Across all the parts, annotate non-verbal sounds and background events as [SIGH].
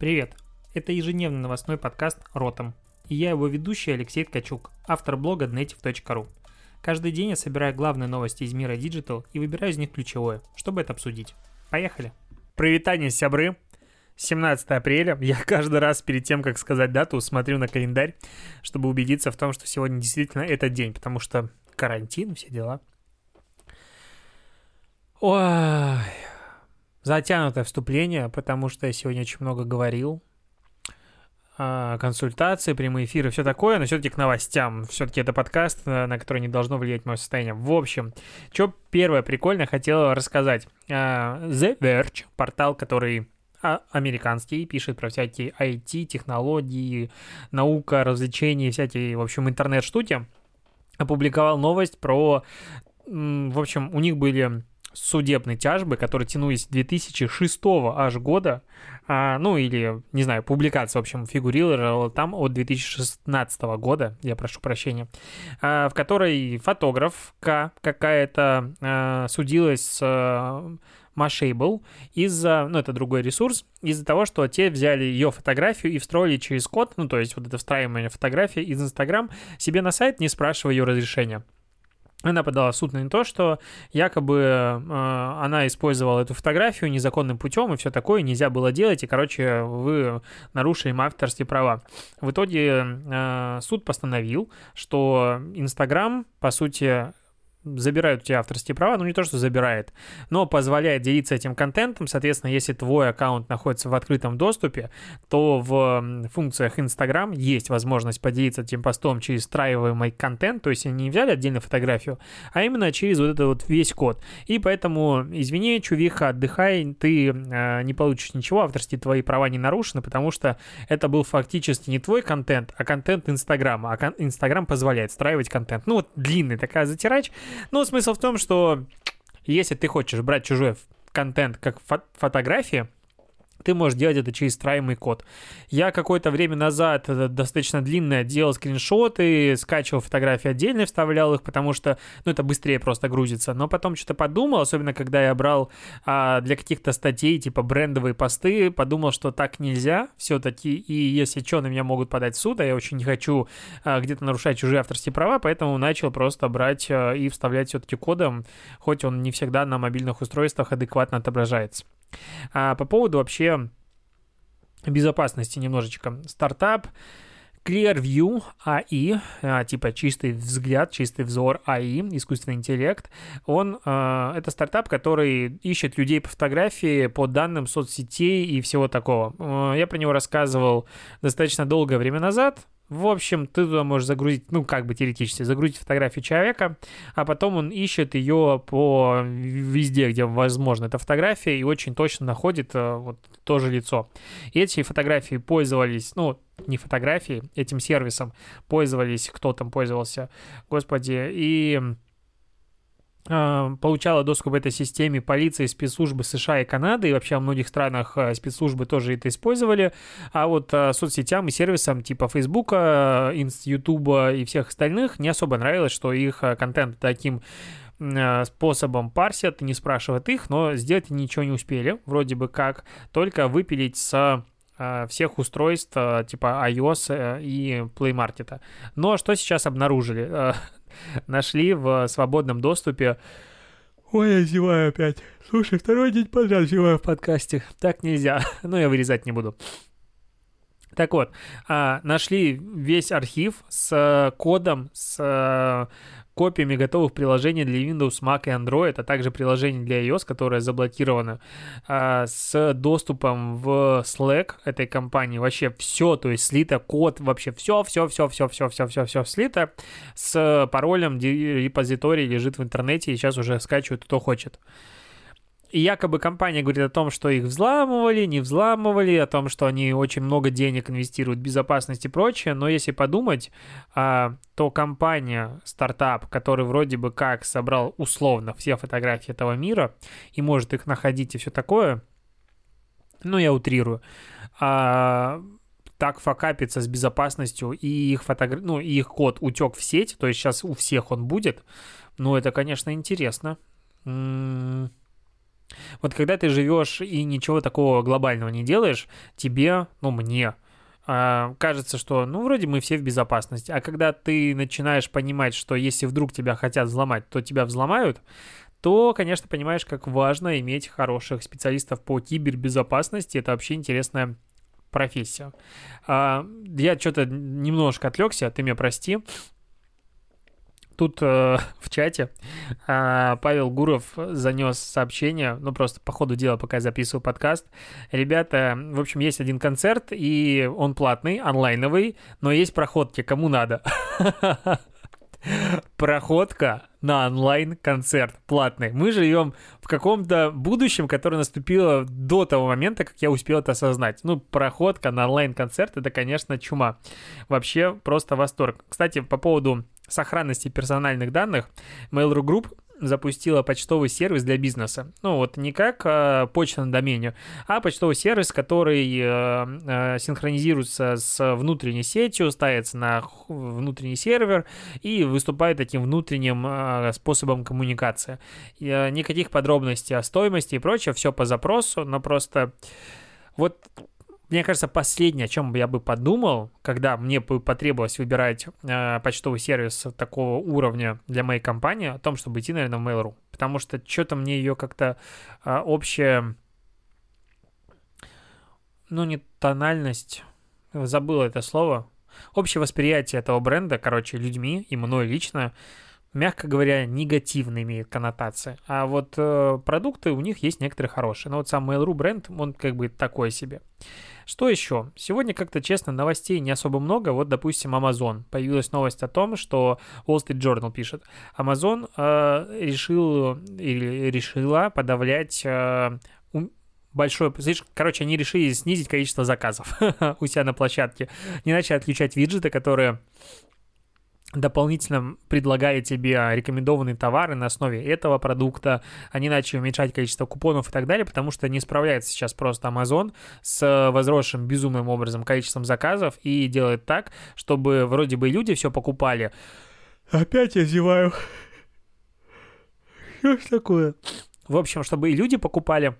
Привет! Это ежедневный новостной подкаст «Ротом». И я его ведущий Алексей Ткачук, автор блога Dnetiv.ru. Каждый день я собираю главные новости из мира Digital и выбираю из них ключевое, чтобы это обсудить. Поехали! Привитание, сябры! 17 апреля. Я каждый раз перед тем, как сказать дату, смотрю на календарь, чтобы убедиться в том, что сегодня действительно этот день, потому что карантин, все дела. Ой, затянутое вступление, потому что я сегодня очень много говорил. А, консультации, прямые эфиры, все такое, но все-таки к новостям. Все-таки это подкаст, на который не должно влиять мое состояние. В общем, что первое прикольное хотел рассказать. А, The Verge, портал, который а, американский, пишет про всякие IT, технологии, наука, развлечения, всякие, в общем, интернет-штуки, опубликовал новость про... В общем, у них были судебные тяжбы, которые тянулись с 2006 аж года, а, ну или, не знаю, публикация, в общем, фигурировала там от 2016 года, я прошу прощения, а, в которой фотографка какая-то а, судилась с а, Mashable из-за, ну это другой ресурс, из-за того, что те взяли ее фотографию и встроили через код, ну то есть вот это встраивание фотографии из Instagram себе на сайт, не спрашивая ее разрешения. Она подала суд на то, что якобы э, она использовала эту фотографию незаконным путем и все такое нельзя было делать, и, короче, вы нарушили авторские права. В итоге э, суд постановил, что Инстаграм, по сути, забирают у тебя авторские права, ну не то, что забирает, но позволяет делиться этим контентом. Соответственно, если твой аккаунт находится в открытом доступе, то в функциях Instagram есть возможность поделиться этим постом через встраиваемый контент, то есть они не взяли отдельно фотографию, а именно через вот этот вот весь код. И поэтому, извини, чувиха, отдыхай, ты э, не получишь ничего, авторские твои права не нарушены, потому что это был фактически не твой контент, а контент Инстаграма, а Инстаграм позволяет встраивать контент. Ну вот длинный такая затирач, ну, смысл в том, что если ты хочешь брать чужой контент как фо- фотографии, ты можешь делать это через встраиваемый код. Я какое-то время назад, достаточно длинное, делал скриншоты, скачивал фотографии отдельно, вставлял их, потому что, ну, это быстрее просто грузится. Но потом что-то подумал, особенно когда я брал а, для каких-то статей, типа брендовые посты, подумал, что так нельзя все-таки, и если что, на меня могут подать в суд, а я очень не хочу а, где-то нарушать чужие авторские права, поэтому начал просто брать а, и вставлять все-таки кодом, хоть он не всегда на мобильных устройствах адекватно отображается. А по поводу вообще безопасности немножечко. Стартап Clearview AI, а, типа чистый взгляд, чистый взор AI, искусственный интеллект, он, а, это стартап, который ищет людей по фотографии, по данным соцсетей и всего такого. А, я про него рассказывал достаточно долгое время назад, в общем, ты туда можешь загрузить, ну, как бы теоретически, загрузить фотографию человека, а потом он ищет ее по везде, где возможно эта фотография, и очень точно находит э, вот то же лицо. И эти фотографии пользовались, ну, не фотографии, этим сервисом пользовались, кто там пользовался, господи, и получала доступ к этой системе полиции, спецслужбы США и Канады, и вообще во многих странах а, спецслужбы тоже это использовали, а вот а, соцсетям и сервисам типа Фейсбука, Ютуба и всех остальных не особо нравилось, что их контент таким способом парсят, не спрашивают их, но сделать ничего не успели, вроде бы как, только выпилить с всех устройств типа iOS э, и Play Market. Но что сейчас обнаружили? Нашли в свободном доступе. Ой, я зеваю опять. Слушай, второй день подряд зеваю в подкасте. Так нельзя. [LAUGHS] Но я вырезать не буду. Так вот, а, нашли весь архив с кодом, с копиями готовых приложений для Windows, Mac и Android, а также приложений для iOS, которое заблокировано, а, с доступом в Slack этой компании. Вообще все, то есть слито код, вообще все, все, все, все, все, все, все, все слито с паролем репозиторий лежит в интернете и сейчас уже скачивают кто хочет. И якобы компания говорит о том, что их взламывали, не взламывали, о том, что они очень много денег инвестируют в безопасность и прочее. Но если подумать, а, то компания, стартап, который вроде бы как собрал условно все фотографии этого мира и может их находить и все такое, ну, я утрирую, а, так факапится с безопасностью, и их, фотогра... ну, и их код утек в сеть, то есть сейчас у всех он будет, ну, это, конечно, интересно. М -м Вот когда ты живешь и ничего такого глобального не делаешь, тебе, ну мне, а, кажется, что, ну, вроде мы все в безопасности. А когда ты начинаешь понимать, что если вдруг тебя хотят взломать, то тебя взломают, то, конечно, понимаешь, как важно иметь хороших специалистов по кибербезопасности. Это вообще интересная профессия. А, я что-то немножко отвлекся, ты меня прости тут э, [LAUGHS] в чате э, Павел Гуров занес сообщение, ну просто по ходу дела, пока я записываю подкаст. Ребята, в общем, есть один концерт, и он платный, онлайновый, но есть проходки, кому надо. [LAUGHS] Проходка на онлайн-концерт платный. Мы живем в каком-то будущем, которое наступило до того момента, как я успел это осознать. Ну, проходка на онлайн-концерт — это, конечно, чума. Вообще просто восторг. Кстати, по поводу сохранности персональных данных, Mail.ru Group запустила почтовый сервис для бизнеса. Ну вот не как э, почта на домене, а почтовый сервис, который э, э, синхронизируется с внутренней сетью, ставится на внутренний сервер и выступает таким внутренним э, способом коммуникации. И, э, никаких подробностей о стоимости и прочее, все по запросу, но просто вот мне кажется, последнее, о чем я бы подумал, когда мне потребовалось выбирать э, почтовый сервис такого уровня для моей компании, о том, чтобы идти, наверное, в Mail.ru. Потому что что-то мне ее как-то э, общее, ну, не тональность, забыл это слово, общее восприятие этого бренда, короче, людьми и мной лично, мягко говоря, негативно имеет коннотации. А вот э, продукты у них есть некоторые хорошие. Но вот сам Mail.ru бренд, он как бы такой себе. Что еще? Сегодня как-то, честно, новостей не особо много. Вот, допустим, Amazon. Появилась новость о том, что Wall Street Journal пишет. Amazon э, решил или решила подавлять э, большое... Короче, они решили снизить количество заказов [LAUGHS] у себя на площадке. Не начали отключать виджеты, которые дополнительно предлагая тебе рекомендованные товары на основе этого продукта, они начали уменьшать количество купонов и так далее, потому что не справляется сейчас просто Amazon с возросшим безумным образом количеством заказов и делает так, чтобы вроде бы люди все покупали. Опять я зеваю. [LAUGHS] Что ж такое? В общем, чтобы и люди покупали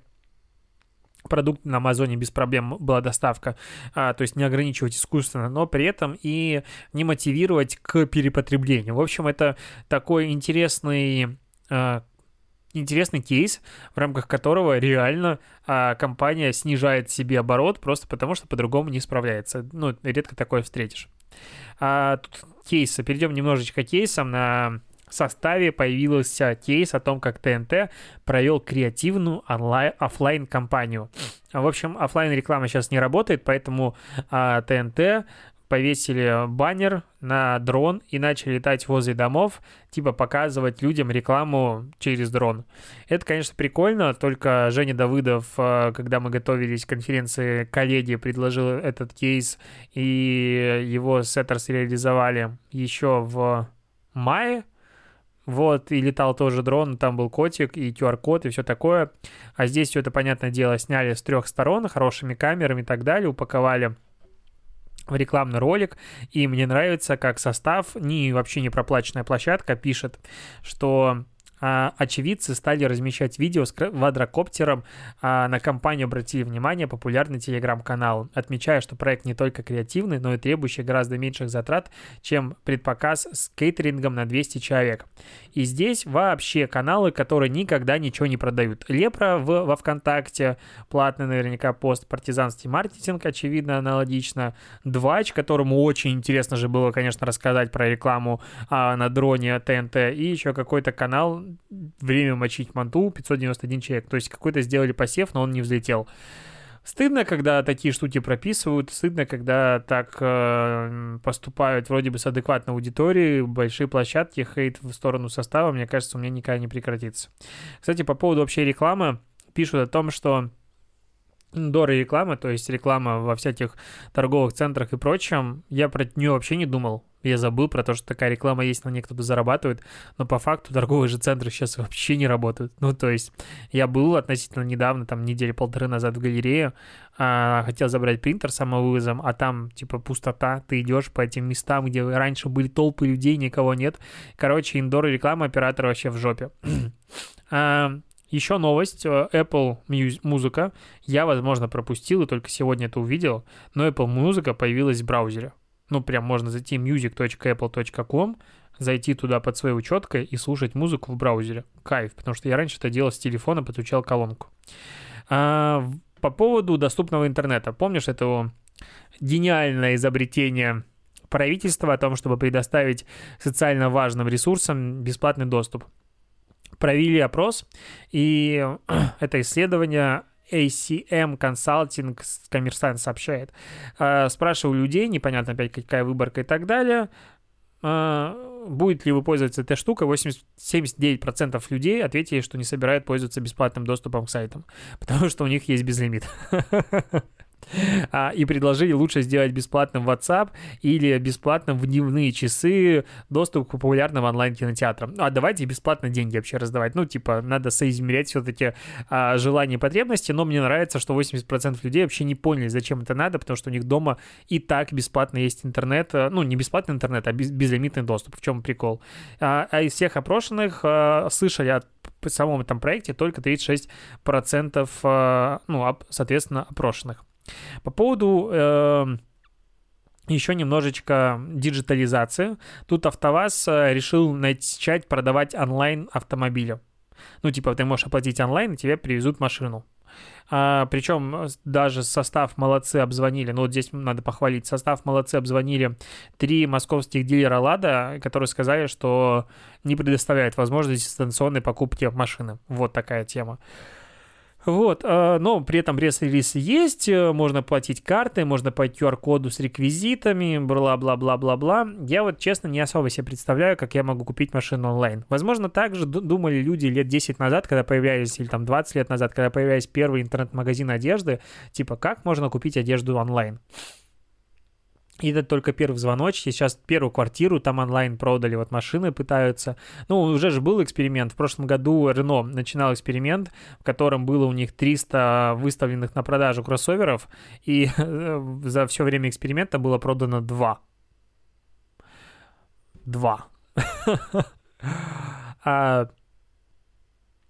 продукт на Амазоне без проблем была доставка, а, то есть не ограничивать искусственно, но при этом и не мотивировать к перепотреблению. В общем, это такой интересный а, интересный кейс, в рамках которого реально а, компания снижает себе оборот просто потому, что по-другому не справляется. Ну, редко такое встретишь. А, тут кейсы. Перейдем немножечко к кейсам на составе появился кейс о том, как ТНТ провел креативную онлайн офлайн кампанию. В общем, офлайн реклама сейчас не работает, поэтому а, ТНТ повесили баннер на дрон и начали летать возле домов, типа показывать людям рекламу через дрон. Это, конечно, прикольно, только Женя Давыдов, а, когда мы готовились к конференции коллеги, предложил этот кейс, и его сеттерс реализовали еще в мае, вот, и летал тоже дрон, там был котик и QR-код и все такое. А здесь все это, понятное дело, сняли с трех сторон, хорошими камерами и так далее, упаковали в рекламный ролик, и мне нравится, как состав, не вообще не проплаченная площадка, пишет, что очевидцы стали размещать видео с квадрокоптером. А, на компанию обратили внимание популярный телеграм-канал, отмечая, что проект не только креативный, но и требующий гораздо меньших затрат, чем предпоказ с кейтерингом на 200 человек. И здесь вообще каналы, которые никогда ничего не продают. Лепра в, во ВКонтакте, платный наверняка пост, партизанский маркетинг, очевидно, аналогично. Двач, которому очень интересно же было, конечно, рассказать про рекламу а, на дроне ТНТ, и еще какой-то канал время мочить манту 591 человек. То есть какой-то сделали посев, но он не взлетел. Стыдно, когда такие штуки прописывают, стыдно, когда так э, поступают вроде бы с адекватной аудиторией, большие площадки, хейт в сторону состава, мне кажется, у меня никогда не прекратится. Кстати, по поводу вообще рекламы, пишут о том, что Дора реклама, то есть реклама во всяких торговых центрах и прочем, я про нее вообще не думал. Я забыл про то, что такая реклама есть, на ней кто-то зарабатывает, но по факту торговые же центры сейчас вообще не работают. Ну, то есть я был относительно недавно, там недели полторы назад в галерее, а, хотел забрать принтер самовывозом, а там типа пустота, ты идешь по этим местам, где раньше были толпы людей, никого нет. Короче, индор реклама оператора вообще в жопе. [CLEARS THROAT] а, Еще новость. э, Apple музыка. Я, возможно, пропустил и только сегодня это увидел. Но Apple музыка появилась в браузере. Ну, прям можно зайти music.apple.com, зайти туда под своей учеткой и слушать музыку в браузере. Кайф, потому что я раньше это делал с телефона, подключал колонку. А, по поводу доступного интернета. Помнишь это гениальное изобретение правительства о том, чтобы предоставить социально важным ресурсам бесплатный доступ? Провели опрос, и [CLEARS THROAT] это исследование ACM Consulting коммерсант сообщает. А, Спрашивал людей, непонятно опять какая выборка и так далее, а, будет ли вы пользоваться этой штукой, 80, 79% людей ответили, что не собирают пользоваться бесплатным доступом к сайтам, [LAUGHS] потому что у них есть безлимит. [LAUGHS] [LAUGHS] А, И предложили лучше сделать бесплатным WhatsApp или бесплатным в дневные часы доступ к популярным онлайн-кинотеатрам. А давайте бесплатно деньги вообще раздавать. Ну, типа, надо соизмерять все-таки а, желания и потребности, но мне нравится, что 80% людей вообще не поняли, зачем это надо, потому что у них дома и так бесплатно есть интернет, а, ну, не бесплатный интернет, а без- безлимитный доступ. В чем прикол? А, а из всех опрошенных а, слышали о п- самом этом проекте только 36%, а, ну, соответственно, опрошенных. По поводу э, еще немножечко диджитализации. Тут АвтоВАЗ э, решил начать продавать онлайн автомобили. Ну, типа, ты можешь оплатить онлайн, и тебе привезут машину. А, причем э, даже состав молодцы обзвонили, ну вот здесь надо похвалить, состав молодцы обзвонили три московских дилера «Лада», которые сказали, что не предоставляют возможность дистанционной покупки машины. Вот такая тема. Вот, э, но при этом пресс-релиз есть, э, можно платить картой, можно по QR-коду с реквизитами, бла-бла-бла-бла-бла. Я вот, честно, не особо себе представляю, как я могу купить машину онлайн. Возможно, так же ду- думали люди лет 10 назад, когда появлялись, или там 20 лет назад, когда появлялись первые интернет-магазины одежды, типа, как можно купить одежду онлайн? И это только первый звоночек. Сейчас первую квартиру там онлайн продали, вот машины пытаются. Ну, уже же был эксперимент. В прошлом году Рено начинал эксперимент, в котором было у них 300 выставленных на продажу кроссоверов, и [LAUGHS] за все время эксперимента было продано 2. 2. [LAUGHS] А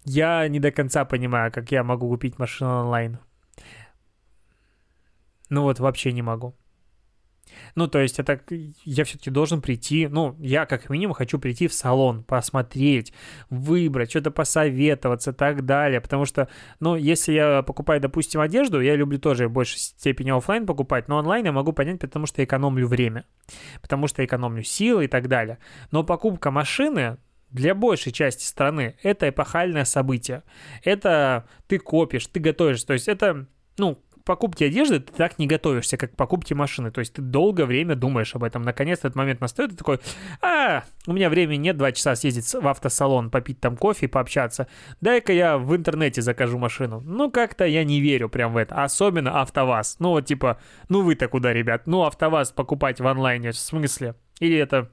я не до конца понимаю, как я могу купить машину онлайн. Ну вот вообще не могу. Ну, то есть это я все-таки должен прийти, ну, я как минимум хочу прийти в салон, посмотреть, выбрать, что-то посоветоваться и так далее, потому что, ну, если я покупаю, допустим, одежду, я люблю тоже в большей степени оффлайн покупать, но онлайн я могу понять, потому что экономлю время, потому что экономлю силы и так далее. Но покупка машины, для большей части страны это эпохальное событие. Это ты копишь, ты готовишь. То есть это, ну, к покупке одежды ты так не готовишься, как к покупке машины. То есть ты долгое время думаешь об этом. Наконец этот момент настает, ты такой, а, у меня времени нет два часа съездить в автосалон, попить там кофе и пообщаться. Дай-ка я в интернете закажу машину. Ну, как-то я не верю прям в это. Особенно АвтоВАЗ. Ну, вот типа, ну вы-то куда, ребят? Ну, АвтоВАЗ покупать в онлайне, в смысле? Или это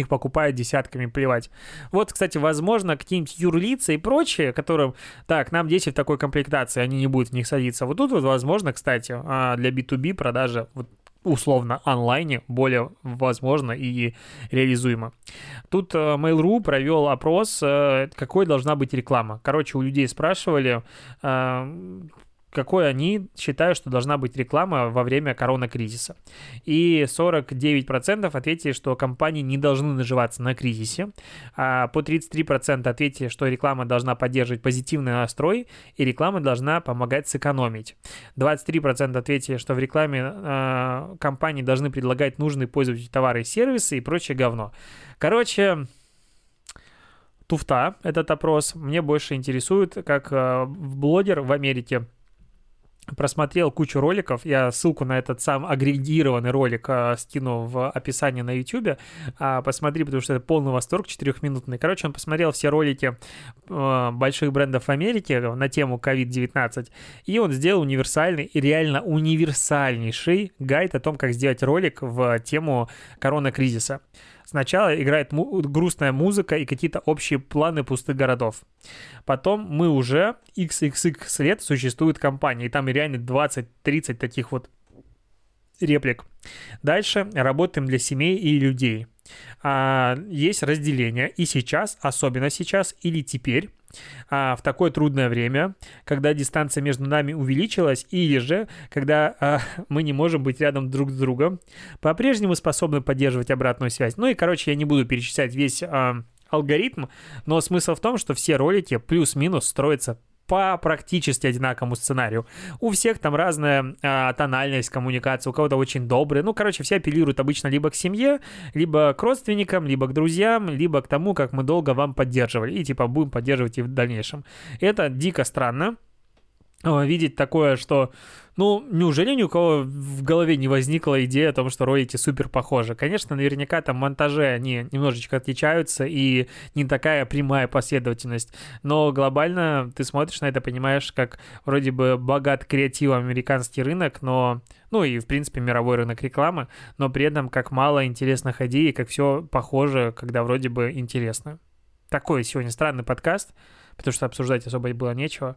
их покупают десятками, плевать. Вот, кстати, возможно, какие-нибудь юрлица и прочие, которым, так, нам 10 в такой комплектации, они не будут в них садиться. Вот тут вот, возможно, кстати, а, для B2B продажи вот, условно онлайне более возможно и реализуемо. Тут э, Mail.ru провел опрос, э, какой должна быть реклама. Короче, у людей спрашивали, э, какой они считают, что должна быть реклама во время коронакризиса. И 49% ответили, что компании не должны наживаться на кризисе. А по 33% ответили, что реклама должна поддерживать позитивный настрой, и реклама должна помогать сэкономить. 23% ответили, что в рекламе э, компании должны предлагать нужные пользователю товары и сервисы и прочее говно. Короче, туфта этот опрос. Мне больше интересует, как э, блогер в Америке просмотрел кучу роликов. Я ссылку на этот сам агрегированный ролик э, скину в описании на YouTube. А, посмотри, потому что это полный восторг, четырехминутный. Короче, он посмотрел все ролики э, больших брендов в Америке на тему COVID-19, и он сделал универсальный реально универсальнейший гайд о том, как сделать ролик в тему коронакризиса. Сначала играет му- грустная музыка и какие-то общие планы пустых городов. Потом мы уже XXX лет существует компания, и там реально 20-30 таких вот реплик. Дальше работаем для семей и людей. А, есть разделение и сейчас, особенно сейчас или теперь, а, в такое трудное время, когда дистанция между нами увеличилась, или же, когда а, [LAUGHS] мы не можем быть рядом друг с другом, по-прежнему способны поддерживать обратную связь. Ну и, короче, я не буду перечислять весь а, алгоритм, но смысл в том, что все ролики плюс-минус строятся по практически одинаковому сценарию. У всех там разная а, тональность коммуникации, у кого-то очень добрая. Ну, короче, все апеллируют обычно либо к семье, либо к родственникам, либо к друзьям, либо к тому, как мы долго вам поддерживали. И типа будем поддерживать и в дальнейшем. Это дико странно видеть такое, что ну, неужели ни у кого в голове не возникла идея о том, что ролики супер похожи? Конечно, наверняка там монтажи, они немножечко отличаются, и не такая прямая последовательность. Но глобально ты смотришь на это, понимаешь, как вроде бы богат креативом американский рынок, но ну и, в принципе, мировой рынок рекламы, но при этом как мало интересных идей, как все похоже, когда вроде бы интересно. Такой сегодня странный подкаст, потому что обсуждать особо было нечего.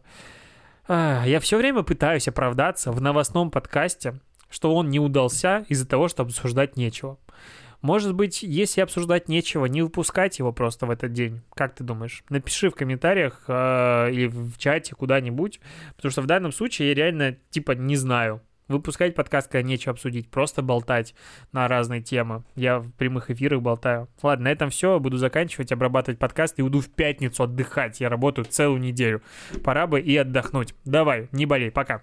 Я все время пытаюсь оправдаться в новостном подкасте, что он не удался из-за того, что обсуждать нечего. Может быть, если обсуждать нечего, не выпускать его просто в этот день. Как ты думаешь? Напиши в комментариях э, или в чате куда-нибудь, потому что в данном случае я реально типа не знаю, Выпускать подкаст, когда нечего обсудить, просто болтать на разные темы. Я в прямых эфирах болтаю. Ладно, на этом все. Буду заканчивать, обрабатывать подкаст и уйду в пятницу отдыхать. Я работаю целую неделю. Пора бы и отдохнуть. Давай, не болей, пока.